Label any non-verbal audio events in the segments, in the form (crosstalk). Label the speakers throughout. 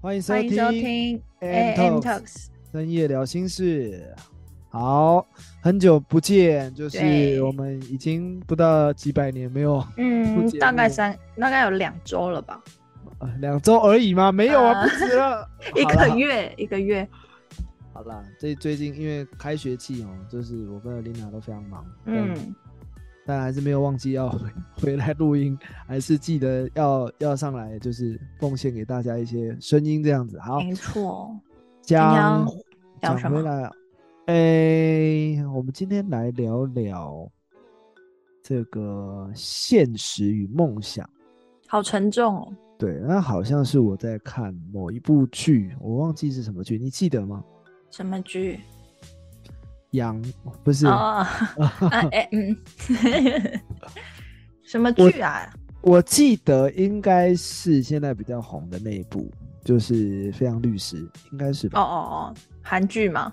Speaker 1: 欢迎收听
Speaker 2: 听
Speaker 1: AM Talks。深夜聊心事。好，很久不见，就是我们已经不到几百年没有
Speaker 2: 嗯大概三，大概有两周了吧，
Speaker 1: 呃两周而已吗？没有啊，
Speaker 2: 呃
Speaker 1: 不止了，(laughs)
Speaker 2: 一个月，一个月。
Speaker 1: 好啦，这最近因为开学季哦，就是我跟琳娜都非常忙，嗯，
Speaker 2: 嗯，
Speaker 1: 但还是没有忘记要回 (laughs) 回来录音，还是记得要要上来，就是奉献给大家一些声音这样子。好，
Speaker 2: 没错。
Speaker 1: 讲
Speaker 2: 聊
Speaker 1: 讲回来啊，哎、我们今天来聊聊这个现实与梦想。
Speaker 2: 好沉重哦。
Speaker 1: 对，那好像是我在看某一部剧，我忘记是什么剧，你记得吗？
Speaker 2: 什么剧？
Speaker 1: 羊不是，
Speaker 2: 哦，(laughs) 啊哎嗯，(laughs) 什么剧啊？
Speaker 1: 我记得应该是现在比较红的那一部，就是《非常律师》，应该是
Speaker 2: 哦
Speaker 1: 吧？
Speaker 2: 哦哦哦，韩剧吗？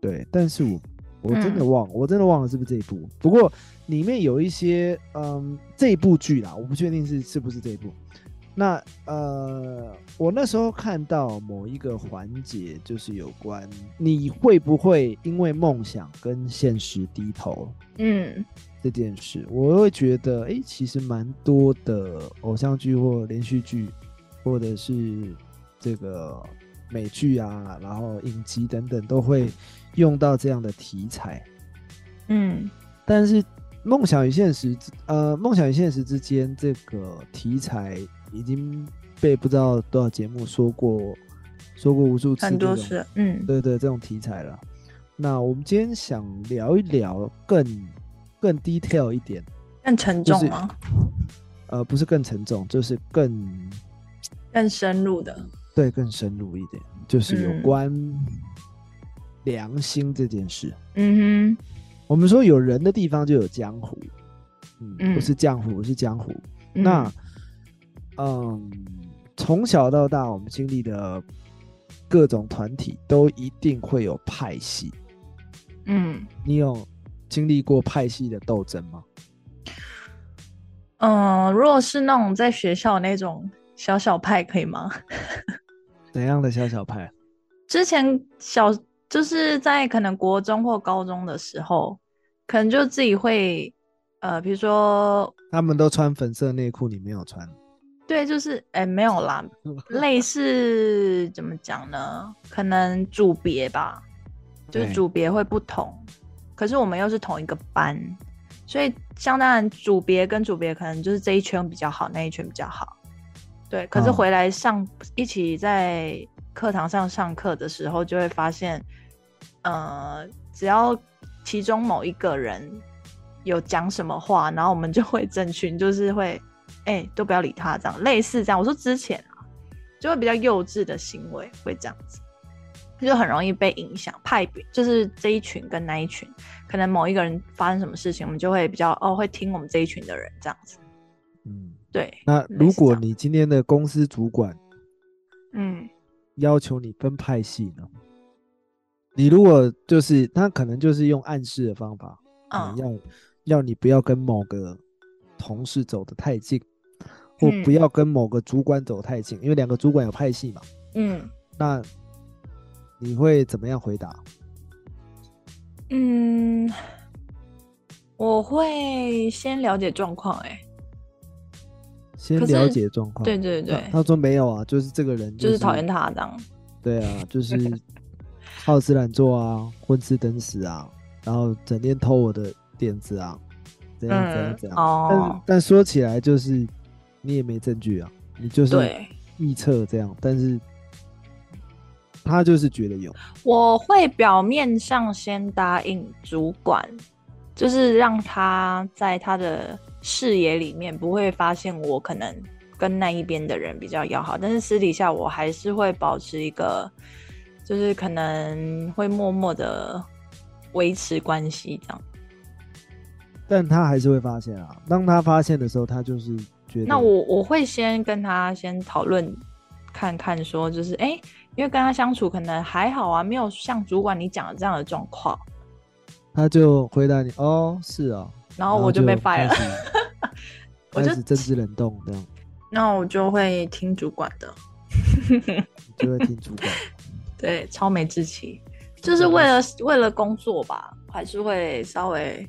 Speaker 1: 对，但是我我真的
Speaker 2: 嗯
Speaker 1: 忘，我真的忘了是不是这一部。不过里面有一些，嗯，这一部剧啦，我不确定是是不是这一部。那呃，我那时候看到某一个环节，就是有关你会不会因为梦想跟现实低头
Speaker 2: 嗯
Speaker 1: 这件事，我会觉得，哎、其实蛮多的偶像剧或连续剧，或者是这个美剧啊，然后影集等等，都会用到这样的题材。
Speaker 2: 嗯
Speaker 1: 但是梦想与现实之，呃，梦想与现实之间这个题材已经被不知道多少节目说过，说过无数次，
Speaker 2: 很多次。嗯
Speaker 1: 对对，这种题材了。那我们今天想聊一聊更更 detail 一点，
Speaker 2: 更沉
Speaker 1: 就是
Speaker 2: 重吗？
Speaker 1: 呃，不是更沉重，就是更
Speaker 2: 更深入的。
Speaker 1: 对更深入一点，就是有
Speaker 2: 嗯
Speaker 1: 关良心这件事。
Speaker 2: 嗯哼
Speaker 1: 我们说有人的地方就有江湖，嗯，
Speaker 2: 嗯
Speaker 1: 不是江湖，是江湖。
Speaker 2: 哼，
Speaker 1: 那嗯，从小到大，我们经历的各种团体都一定会有派系。
Speaker 2: 嗯
Speaker 1: 你有经历过派系的斗争吗？
Speaker 2: 嗯、呃如果是那种在学校那种小小派，可以吗？(laughs)
Speaker 1: 怎样的小小派？
Speaker 2: 之前小就是在可能国中或高中的时候，可能就自己会呃，比如说
Speaker 1: 他们都穿粉色内裤，你没有穿。
Speaker 2: 对，就是哎没有啦，(laughs) 类似怎么讲呢？可能组别吧，就是
Speaker 1: 对
Speaker 2: 组别会不同，可是我们又是同一个班，所以相当然组别跟组别可能就是这一圈比较好，那一圈比较好。对，可是
Speaker 1: 哦
Speaker 2: 回来上、一起在课堂上上课的时候，就会发现，呃，只要其中某一个人有讲什么话，然后我们就会整群就是会，哎、都不要理他，这样类似这样。我说之前啊，就会比较幼稚的行为会这样子，就很容易被影响。派别就是这一群跟那一群，可能某一个人发生什么事情，我们就会比较哦，会听我们这一群的人这样子。
Speaker 1: 嗯，
Speaker 2: 对，
Speaker 1: 那如果你今天的公司主管
Speaker 2: 嗯
Speaker 1: 要求你分派系呢？你如果就是他可能就是用暗示的方法，
Speaker 2: 嗯
Speaker 1: 嗯，要要你不要跟某个同事走得太近，或
Speaker 2: 嗯
Speaker 1: 不要跟某个主管走太近，因为两个主管有派系嘛。
Speaker 2: 嗯
Speaker 1: 那你会怎么样回答？
Speaker 2: 嗯，我会先了解状况，哎，
Speaker 1: 先了解状况。
Speaker 2: 对对
Speaker 1: 那
Speaker 2: 对，
Speaker 1: 他说没有啊，就是这个人
Speaker 2: 就是讨厌。他这样。
Speaker 1: 对啊，就是 (laughs) 好吃懒做啊，混吃等死啊，然后整天偷我的点子啊，怎样怎样
Speaker 2: 嗯
Speaker 1: 怎样。
Speaker 2: 哦
Speaker 1: 但但说起来就是你也没证据啊，你就是
Speaker 2: 对，
Speaker 1: 臆测这样，但是他就是觉得有。
Speaker 2: 我会表面上先答应主管，就是让他在他的视野里面不会发现我可能跟那一边的人比较要好，但是私底下我还是会保持一个，就是可能会默默的维持关系这样。
Speaker 1: 但他还是会发现啊。当他发现的时候，他就是觉得
Speaker 2: 那我我会先跟他先讨论看看，说就是哎、诶因为跟他相处可能还好啊，没有像主管你讲的这样的状况，
Speaker 1: 他就回答你哦，是哦，
Speaker 2: 然后我就被 fire 了，我就
Speaker 1: 政治冷冻这样，(laughs)
Speaker 2: 那我就会听主管的，
Speaker 1: 就会听主管。(laughs)
Speaker 2: 对，超没志气，就是为了为了工作吧，还是会稍微，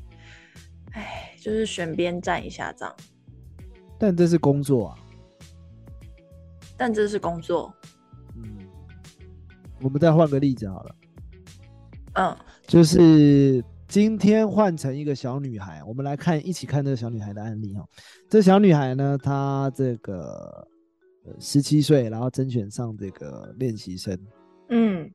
Speaker 2: 哎，就是选边站一下这样。
Speaker 1: 但这是工作啊，
Speaker 2: 但这是工作，
Speaker 1: 嗯，我们再换个例子好了，
Speaker 2: 嗯。
Speaker 1: 就是今天换成一个小女孩，我们来看一起看这个小女孩的案例哈。这小女孩呢，她这个十七岁，然后甄选上这个练习生，
Speaker 2: 嗯。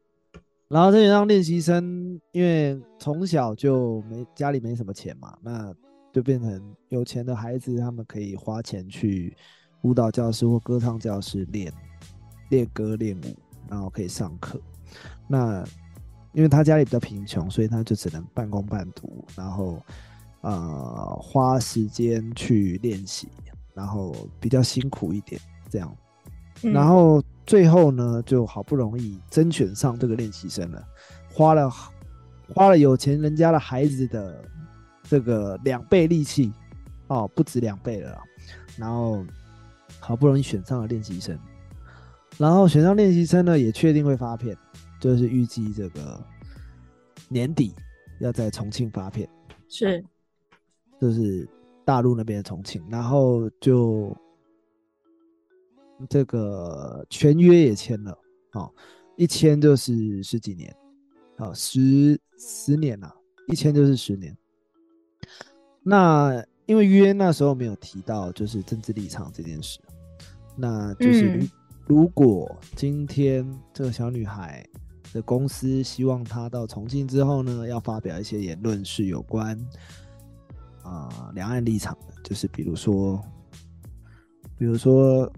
Speaker 1: 然后甄选上练习生，因为从小就没家里没什么钱嘛，那就变成有钱的孩子，他们可以花钱去舞蹈教室或歌唱教室练练歌练舞，然后可以上课。那因为他家里比较贫穷，所以他就只能半工半读，然后呃花时间去练习，然后比较辛苦一点这样。
Speaker 2: 嗯
Speaker 1: 然后最后呢，就好不容易甄选上这个练习生了，花了花了有钱人家的孩子的这个两倍力气哦，不止两倍了啦。然后好不容易选上了练习生，然后选上练习生呢，也确定会发片，就是预计这个年底要在重庆发片。
Speaker 2: 是
Speaker 1: 就是大陆那边的重庆，然后就这个全约也签了，哦，一签就是十几年，哦，十十年了、一签就是十年。那因为约那时候没有提到就是政治立场这件事，那就是如、果今天这个小女孩的公司希望她到重庆之后呢，要发表一些言论是有关啊两、岸立场的，就是比如说，比如说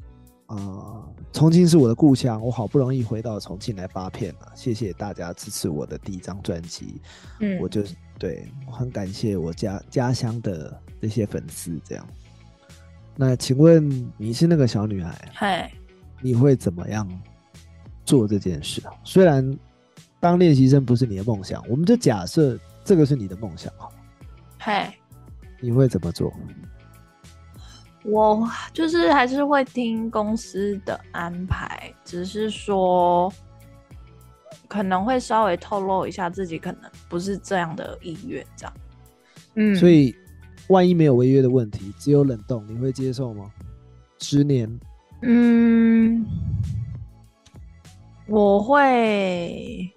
Speaker 1: 啊、重庆是我的故乡，我好不容易回到重庆来发片了，谢谢大家支持我的第一张专辑，
Speaker 2: 嗯。
Speaker 1: 我就对我很感谢我家家乡的这些粉丝，这样。那请问你是那个小女孩，
Speaker 2: 嗨
Speaker 1: 你会怎么样做这件事啊？虽然当练习生不是你的梦想，我们就假设这个是你的梦想好，
Speaker 2: 嗨，
Speaker 1: 你会怎么做？
Speaker 2: 我就是还是会听公司的安排，只是说可能会稍微透露一下自己可能不是这样的意愿，这样。嗯，
Speaker 1: 所以万一没有违约的问题，只有冷冻，你会接受吗？十年，
Speaker 2: 嗯，我会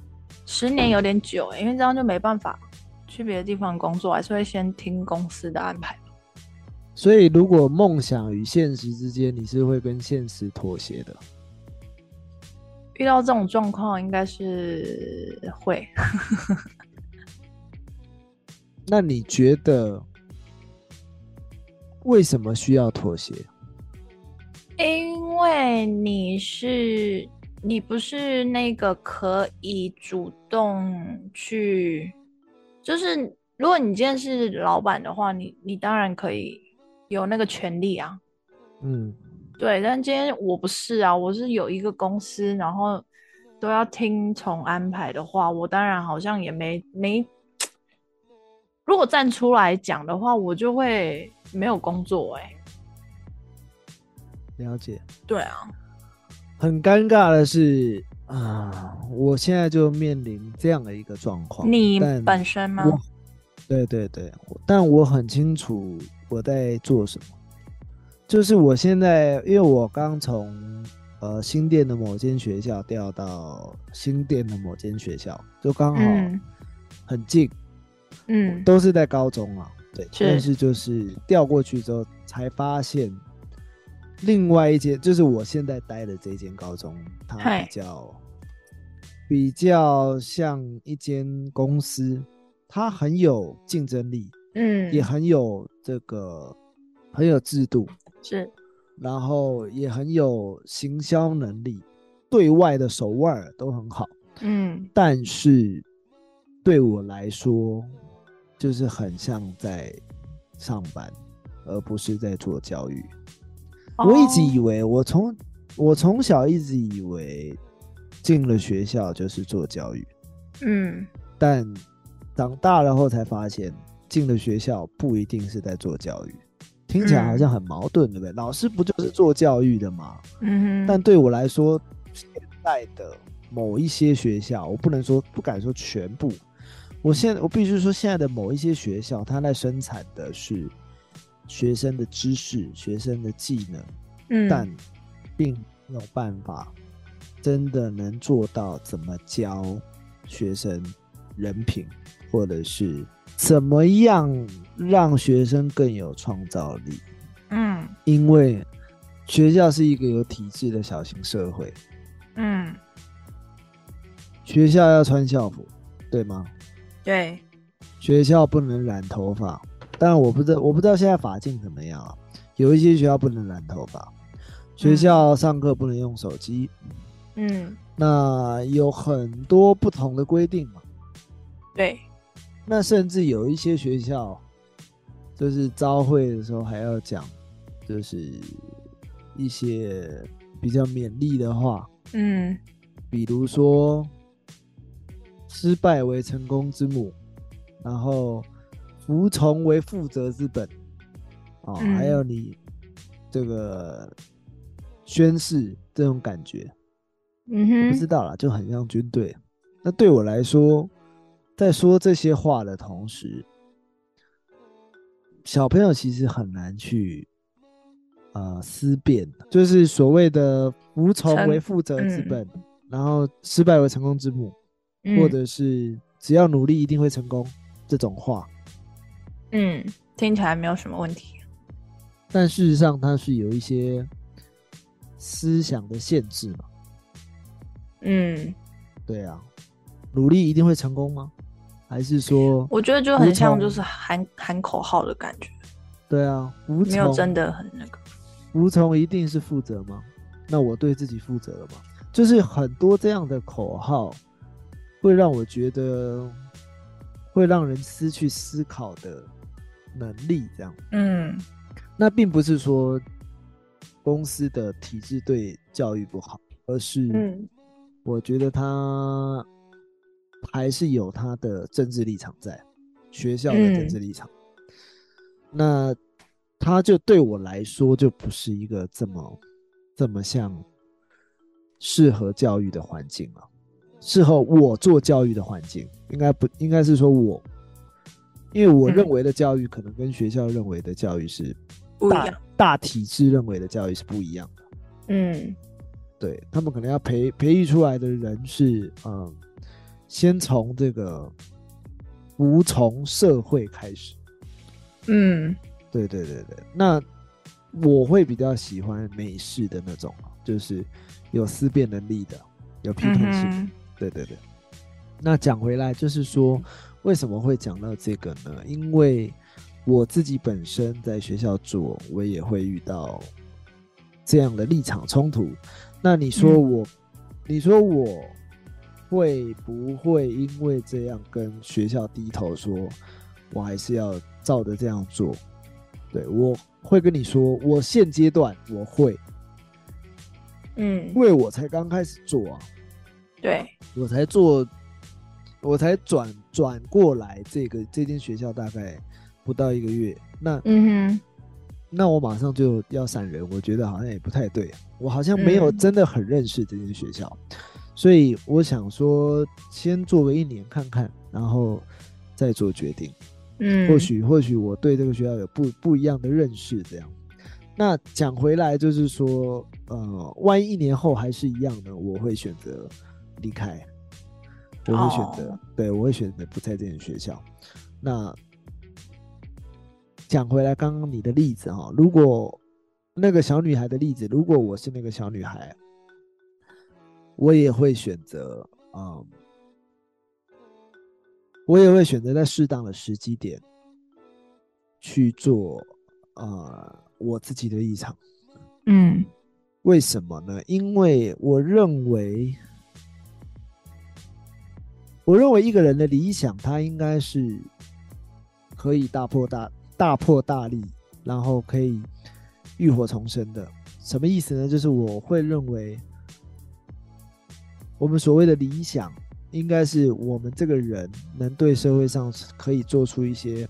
Speaker 2: 十年有点久欸，因为这样就没办法去别的地方工作，还是会先听公司的安排。
Speaker 1: 所以如果梦想与现实之间，你是会跟现实妥协的。
Speaker 2: 遇到这种状况，应该是会。(laughs)
Speaker 1: 那你觉得为什么需要妥协？(laughs)
Speaker 2: 因为你是你不是那个可以主动去，就是如果你今天是老板的话，你你当然可以有那个权利啊。
Speaker 1: 嗯，
Speaker 2: 对，但今天我不是啊，我是有一个公司，然后都要听从安排的话，我当然好像也没没，如果站出来讲的话，我就会没有工作哎、
Speaker 1: 了解。
Speaker 2: 对啊，
Speaker 1: 很尴尬的是啊，我现在就面临这样的一个状况。
Speaker 2: 你本身吗？
Speaker 1: 对对对，但我很清楚我在做什么。就是我现在，因为我刚从呃新店的某间学校调到新店的某间学校，就刚好
Speaker 2: 嗯。
Speaker 1: 很近，
Speaker 2: 嗯。
Speaker 1: 都是在高中啊。对，
Speaker 2: 是。
Speaker 1: 但是就是调过去之后才发现，另外一间就是我现在待的这间高中，它比较比较像一间公司，它很有竞争力，
Speaker 2: 嗯，
Speaker 1: 也很有这个很有制度，
Speaker 2: 是
Speaker 1: 然后也很有行销能力，对外的手腕都很好。
Speaker 2: 嗯
Speaker 1: 但是对我来说，就是很像在上班，而不是在做教育。我一直以
Speaker 2: 哦
Speaker 1: 为，我从我从小一直以为，进了学校就是做教育，
Speaker 2: 嗯
Speaker 1: 但长大了后才发现，进了学校不一定是在做教育。听起来好像很矛盾，对不对？老师不就是做教育的吗？
Speaker 2: 嗯哼，
Speaker 1: 但对我来说，现在的某一些学校，我不能说不敢说全部，我现在我必须说，现在的某一些学校，它在生产的是学生的知识、学生的技能，
Speaker 2: 嗯。
Speaker 1: 但并没有办法真的能做到怎么教学生人品，或者是怎么样让学生更有创造力。
Speaker 2: 嗯
Speaker 1: 因为学校是一个有体制的小型社会，
Speaker 2: 嗯
Speaker 1: 学校要穿校服，对吗？
Speaker 2: 对，
Speaker 1: 学校不能染头发，但我不知道，我不知道现在法禁怎么样啊。有一些学校不能染头发，学校上课不能用手机，
Speaker 2: 嗯
Speaker 1: 那有很多不同的规定嘛。
Speaker 2: 对，
Speaker 1: 那甚至有一些学校，就是招会的时候还要讲，就是一些比较勉励的话，
Speaker 2: 嗯
Speaker 1: 比如说“失败为成功之母”，然后“服从为负责之本”，哦，
Speaker 2: 嗯
Speaker 1: 还有你这个宣誓这种感觉，
Speaker 2: 嗯
Speaker 1: 不知，道啦，就很像军队。那对我来说，在说这些话的同时，小朋友其实很难去呃思辨，就是所谓的无从为负责之
Speaker 2: 嗯
Speaker 1: 本，然后失败为成功之母，或
Speaker 2: 嗯
Speaker 1: 者是只要努力一定会成功这种话。
Speaker 2: 嗯，听起来没有什么问题。
Speaker 1: 但事实上，它是有一些思想的限制嘛。
Speaker 2: 嗯，
Speaker 1: 对啊，努力一定会成功吗？还是说，
Speaker 2: 我觉得就很像就是喊喊口号的感觉，
Speaker 1: 对啊，无从
Speaker 2: 没有真的很那个。
Speaker 1: 无从一定是负责吗？那我对自己负责了吗？就是很多这样的口号，会让我觉得会让人失去思考的能力。这样，
Speaker 2: 嗯
Speaker 1: 那并不是说公司的体制对教育不好，而是
Speaker 2: 嗯
Speaker 1: 我觉得他还是有他的政治立场在，学校的政治立场。那他就对我来说就不是一个这么这么像适合教育的环境了，适合我做教育的环境，应该不应该是说我，因为我
Speaker 2: 嗯
Speaker 1: 认为的教育可能跟学校认为的教育是大
Speaker 2: 不一样。
Speaker 1: 大体制认为的教育是不一样的。
Speaker 2: 嗯
Speaker 1: 对他们可能要培培育出来的人是，嗯，先从这个无从社会开始。
Speaker 2: 嗯
Speaker 1: 对对对对，那我会比较喜欢美式的那种，就是有思辨能力的，有批
Speaker 2: 嗯
Speaker 1: 判性对对对。那讲回来，就是说为什么会讲到这个呢？因为我自己本身在学校做，我也会遇到这样的立场冲突。那你说
Speaker 2: 嗯
Speaker 1: 我，你说我会不会因为这样跟学校低头说，我还是要照着这样做？对我会跟你说，我现阶段我会，
Speaker 2: 嗯。
Speaker 1: 因，为我才刚开始做啊。
Speaker 2: 对，
Speaker 1: 我才做，我才转转过来这个这间学校大概不到一个月，那
Speaker 2: 嗯哼，
Speaker 1: 那我马上就要闪人，我觉得好像也不太对，我好像没有
Speaker 2: 嗯。
Speaker 1: 真的很认识这间学校，所以我想说先做个一年看看，然后再做决定。
Speaker 2: 嗯，
Speaker 1: 或许或许我对这个学校有不不一样的认识，这样。那讲回来就是说，呃，万一一年后还是一样呢？我会选择离开，我会选择，
Speaker 2: 哦
Speaker 1: 对我会选择不在这间学校。那讲回来，刚刚你的例子哈、如果那个小女孩的例子，如果我是那个小女孩，我也会选择，嗯，我也会选择在适当的时机点去做，呃，我自己的立场。
Speaker 2: 嗯
Speaker 1: 为什么呢？因为我认为，我认为一个人的理想，他应该是可以大破大大破大立，然后可以浴火重生的。什么意思呢？就是我会认为，我们所谓的理想，应该是我们这个人能对社会上可以做出一些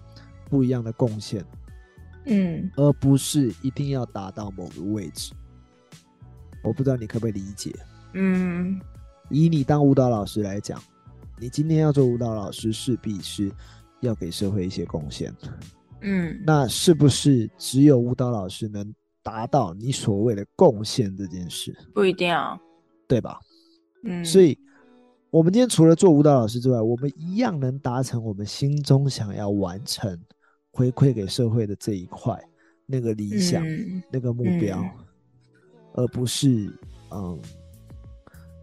Speaker 1: 不一样的贡献，
Speaker 2: 嗯
Speaker 1: 而不是一定要达到某个位置。我不知道你可不可以理解？
Speaker 2: 嗯
Speaker 1: 以你当舞蹈老师来讲，你今天要做舞蹈老师，势必是要给社会一些贡献。
Speaker 2: 嗯，
Speaker 1: 那是不是只有舞蹈老师能达到你所谓的贡献这件事，
Speaker 2: 不一定啊。
Speaker 1: 对吧？
Speaker 2: 嗯，
Speaker 1: 所以，我们今天除了做舞蹈老师之外，我们一样能达成我们心中想要完成、回馈给社会的这一块那个理想、
Speaker 2: 嗯
Speaker 1: 那个目标，
Speaker 2: 嗯
Speaker 1: 而不是嗯，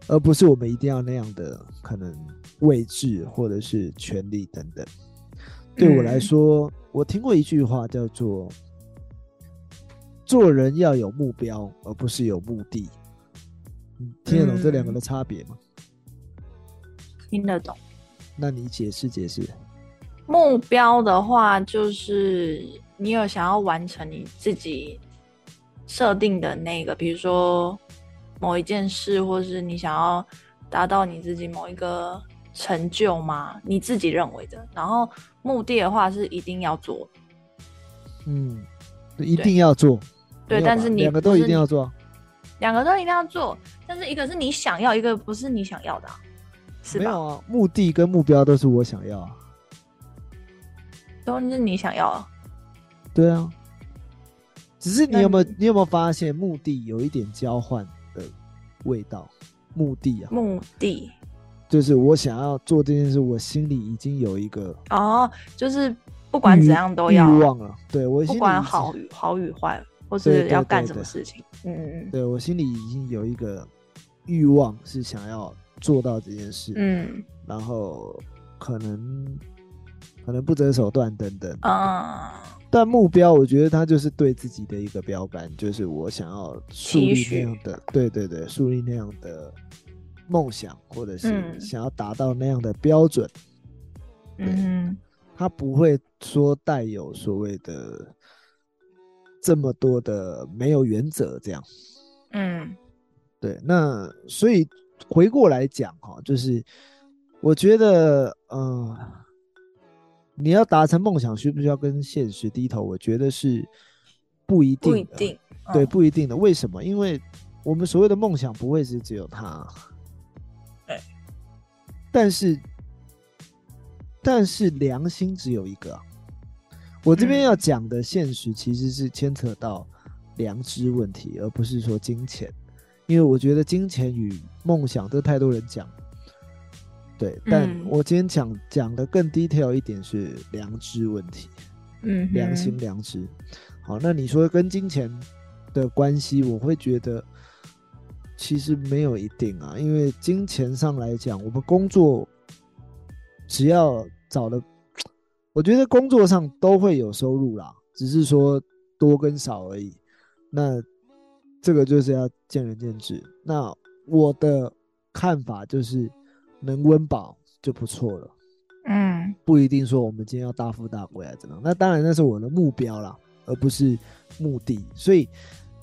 Speaker 1: 而不是我们一定要那样的可能位置或者是权利等等。对我来
Speaker 2: 嗯
Speaker 1: 说，我听过一句话叫做“做人要有目标，而不是有目的”。你听得懂这两个的差别吗？
Speaker 2: 听得懂。
Speaker 1: 那你解释解释。
Speaker 2: 目标的话，就是你有想要完成你自己设定的那个，比如说某一件事，或是你想要达到你自己某一个成就吗？你自己认为的。然后目的的话是一定要做，
Speaker 1: 嗯，一定要做。
Speaker 2: 对但是你
Speaker 1: 两个都一定要做。
Speaker 2: 两个都一定要做，但是一个是你想要，一个不是你想要的啊、是吧？
Speaker 1: 没有啊，目的跟目标都是我想要啊。
Speaker 2: 都是你想要啊。
Speaker 1: 对啊，只是你有没有
Speaker 2: 你
Speaker 1: 你有没有发现目的有一点交换的味道？目的啊，
Speaker 2: 目的
Speaker 1: 就是我想要做这件事，我心里已经有一个
Speaker 2: 哦，就是不管怎样都
Speaker 1: 欲
Speaker 2: 要，
Speaker 1: 望了。对我心
Speaker 2: 不管好与好与坏，或是要干什么事情。嗯嗯
Speaker 1: 对我心里已经有一个欲望，是想要做到这件事，
Speaker 2: 嗯
Speaker 1: 然后可能可能不择手段等等。
Speaker 2: 嗯啊，
Speaker 1: 但目标，我觉得它就是对自己的一个标杆，就是我想要树立那样的，对对对，树立那样的梦想，或者是
Speaker 2: 嗯
Speaker 1: 想要达到那样的标准。
Speaker 2: 嗯
Speaker 1: 他不会说带有所谓的这么多的没有原则这样。
Speaker 2: 嗯
Speaker 1: 对，那所以回过来讲哈，就是我觉得，呃，你要达成梦想，需不需要跟现实低头？我觉得是不一定的，
Speaker 2: 不一定。
Speaker 1: 对，
Speaker 2: 嗯
Speaker 1: 不一定的。为什么？因为我们所谓的梦想不会是只有它，
Speaker 2: 对，
Speaker 1: 但是但是良心只有一个啊、我这边
Speaker 2: 嗯。
Speaker 1: 要讲的现实其实是牵扯到良知问题，而不是说金钱。因为我觉得金钱与梦想，这太多人讲，对，但
Speaker 2: 嗯
Speaker 1: 我今天讲讲的更 detail 一点是良知问题，
Speaker 2: 嗯
Speaker 1: 良心良知。好，那你说跟金钱的关系，我会觉得其实没有一定啊，因为金钱上来讲，我们工作只要找的，我觉得工作上都会有收入啦，只是说多跟少而已。那这个就是要见仁见智。那我的看法就是，能温饱就不错了。
Speaker 2: 嗯
Speaker 1: 不一定说我们今天要大富大贵啊，怎么样？那当然那是我的目标啦，而不是目的。所以，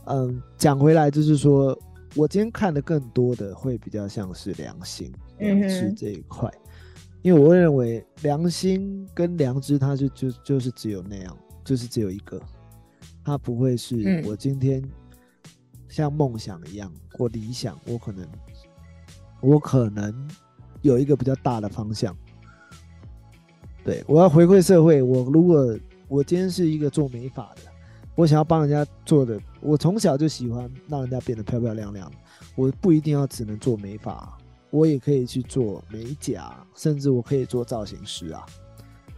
Speaker 1: 嗯，讲回来就是说，我今天看的更多的会比较像是良心、良知这一块，因为我会认为良心跟良知，它就就就是只有那样，就是只有一个，它不会是
Speaker 2: 嗯
Speaker 1: 我今天像梦想一样或理想，我可能我可能有一个比较大的方向。对我要回馈社会，我如果我今天是一个做美发的，我想要帮人家做的，我从小就喜欢让人家变得漂漂亮亮，我不一定要只能做美发，我也可以去做美甲，甚至我可以做造型师啊，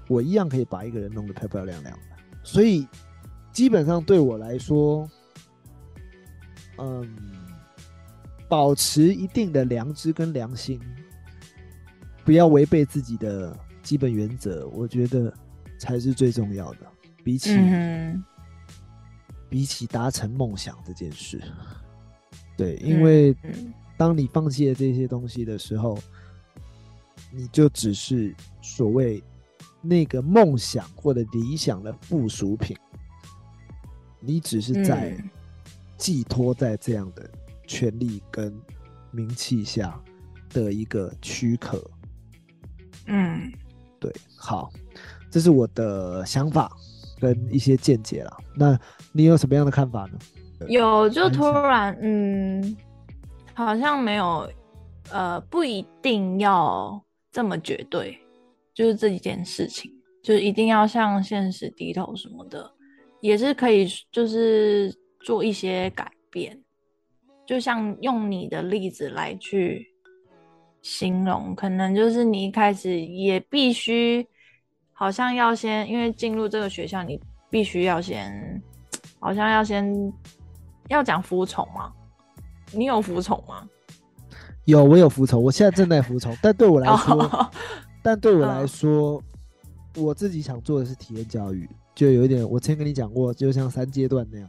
Speaker 1: 我一样可以把一个人弄得漂漂亮亮的。所以基本上对我来说，嗯，保持一定的良知跟良心，不要违背自己的基本原则，我觉得才是最重要的。比起、
Speaker 2: 嗯
Speaker 1: 比起达成梦想这件事，对，因为
Speaker 2: 嗯
Speaker 1: 当你放弃了这些东西的时候，你就只是所谓那个梦想或者理想的附属品，你只是在
Speaker 2: 嗯
Speaker 1: 寄托在这样的权力跟名气下，的一个躯壳。
Speaker 2: 嗯，
Speaker 1: 对，好，这是我的想法跟一些见解了。那你有什么样的看法呢？
Speaker 2: 有就突然嗯，好像没有，呃，不一定要这么绝对，就是这一件事情，就是一定要向现实低头什么的，也是可以，就是做一些改变。就像用你的例子来去形容，可能就是你一开始也必须，好像要先，因为进入这个学校，你必须要先，好像要先要讲服从吗？你有服从吗？
Speaker 1: 有，我有服从，我现在正在服从，但对我来说，(laughs)
Speaker 2: 哦
Speaker 1: 但对我来
Speaker 2: 嗯。
Speaker 1: 说，我自己想做的是体验教育，就有一点，我之前跟你讲过，就像三阶段那样。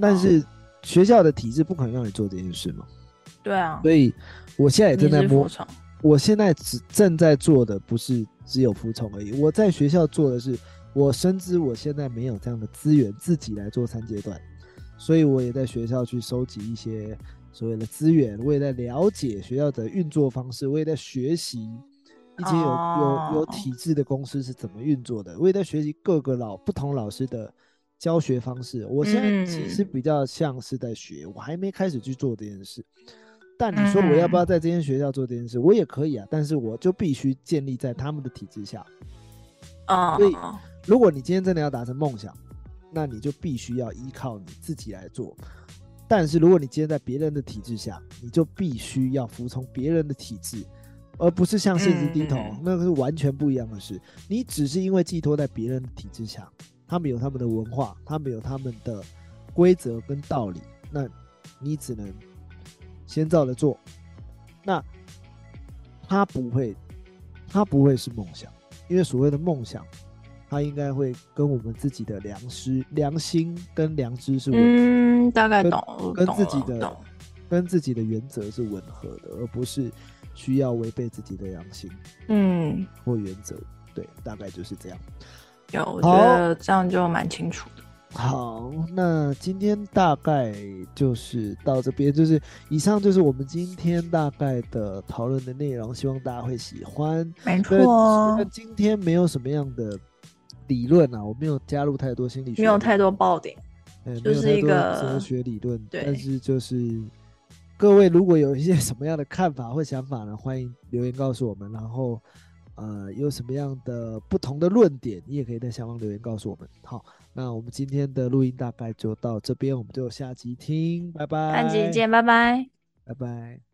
Speaker 1: 但
Speaker 2: 哦。
Speaker 1: 是学校的体制不可能让你做这件事嘛，
Speaker 2: 对啊，
Speaker 1: 所以我现在也正在
Speaker 2: 服，从，
Speaker 1: 我现在只正在做的不是只有服从而已，我在学校做的是，我深知我现在没有这样的资源自己来做三阶段，所以我也在学校去收集一些所谓的资源，我也在了解学校的运作方式，我也在学习一些有、有有
Speaker 2: 哦
Speaker 1: 体制的公司是怎么运作的，我也在学习各个老不同老师的教学方式。我现在其实
Speaker 2: 嗯
Speaker 1: 比较像是在学，我还没开始去做这件事。但你说我要不要
Speaker 2: 嗯
Speaker 1: 在这间学校做这件事，我也可以啊，但是我就必须建立在他们的体制下。
Speaker 2: 啊，
Speaker 1: 所以如果你今天真的要达成梦想，那你就必须要依靠你自己来做。但是如果你今天在别人的体制下，你就必须要服从别人的体制，而不是向现实低头，
Speaker 2: 嗯
Speaker 1: 那个是完全不一样的事。你只是因为寄托在别人的体制下，他们有他们的文化，他们有他们的规则跟道理，那你只能先照着做。那他不会，他不会是梦想，因为所谓的梦想，它应该会跟我们自己的良知、良心跟良知是吻，
Speaker 2: 嗯，大概懂，懂
Speaker 1: 跟自己的
Speaker 2: 懂
Speaker 1: 跟自己的原则是吻合的，而不是需要违背自己的良心
Speaker 2: 嗯，
Speaker 1: 或原则。对，大概就是这样。
Speaker 2: 有，我觉得这样就蛮清楚的。
Speaker 1: 好，那今天大概就是到这边，就是以上就是我们今天大概的讨论的内容，希望大家会喜欢。
Speaker 2: 没错
Speaker 1: 今天没有什么样的理论啊，我没有加入太多心理学，
Speaker 2: 没有太多爆点。
Speaker 1: 呃，
Speaker 2: 就是一个
Speaker 1: 哲学理论，但是就是各位如果有一些什么样的看法或想法呢，欢迎留言告诉我们。然后呃，有什么样的不同的论点，你也可以在下方留言告诉我们。好，那我们今天的录音大概就到这边，我们就下集听，拜拜。
Speaker 2: 下集见，拜拜。
Speaker 1: 拜拜。